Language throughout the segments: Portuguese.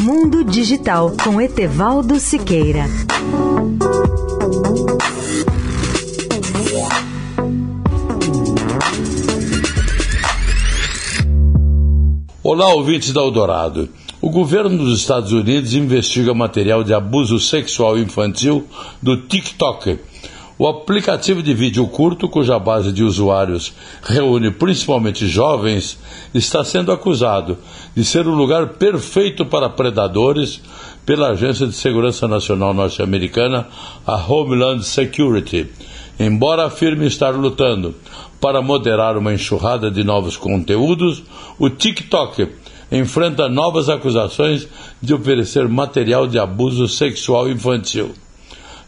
Mundo Digital com Etevaldo Siqueira. Olá, ouvintes da Eldorado. O governo dos Estados Unidos investiga material de abuso sexual infantil do TikTok o aplicativo de vídeo curto, cuja base de usuários reúne principalmente jovens, está sendo acusado de ser o lugar perfeito para predadores pela Agência de Segurança Nacional norte-americana, a Homeland Security, embora afirme estar lutando para moderar uma enxurrada de novos conteúdos, o TikTok enfrenta novas acusações de oferecer material de abuso sexual infantil.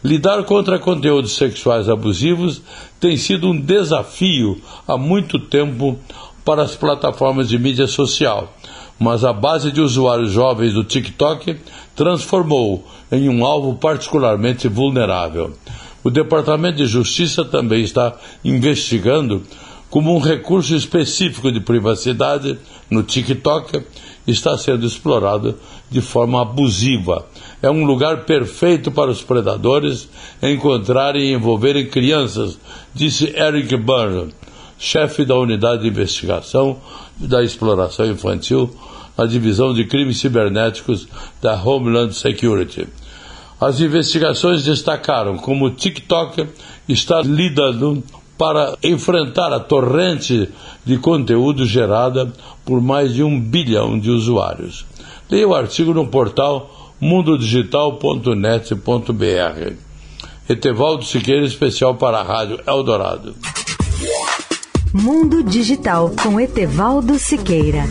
Lidar contra conteúdos sexuais abusivos tem sido um desafio há muito tempo para as plataformas de mídia social, mas a base de usuários jovens do TikTok transformou em um alvo particularmente vulnerável. O Departamento de Justiça também está investigando como um recurso específico de privacidade no TikTok está sendo explorado de forma abusiva. É um lugar perfeito para os predadores encontrarem e envolverem crianças, disse Eric Byrne, chefe da unidade de investigação da exploração infantil na divisão de crimes cibernéticos da Homeland Security. As investigações destacaram como o TikTok está lidando para enfrentar a torrente de conteúdo gerada por mais de um bilhão de usuários. Leia o artigo no portal mundodigital.net.br. Etevaldo Siqueira, especial para a Rádio Eldorado. Mundo Digital com Etevaldo Siqueira.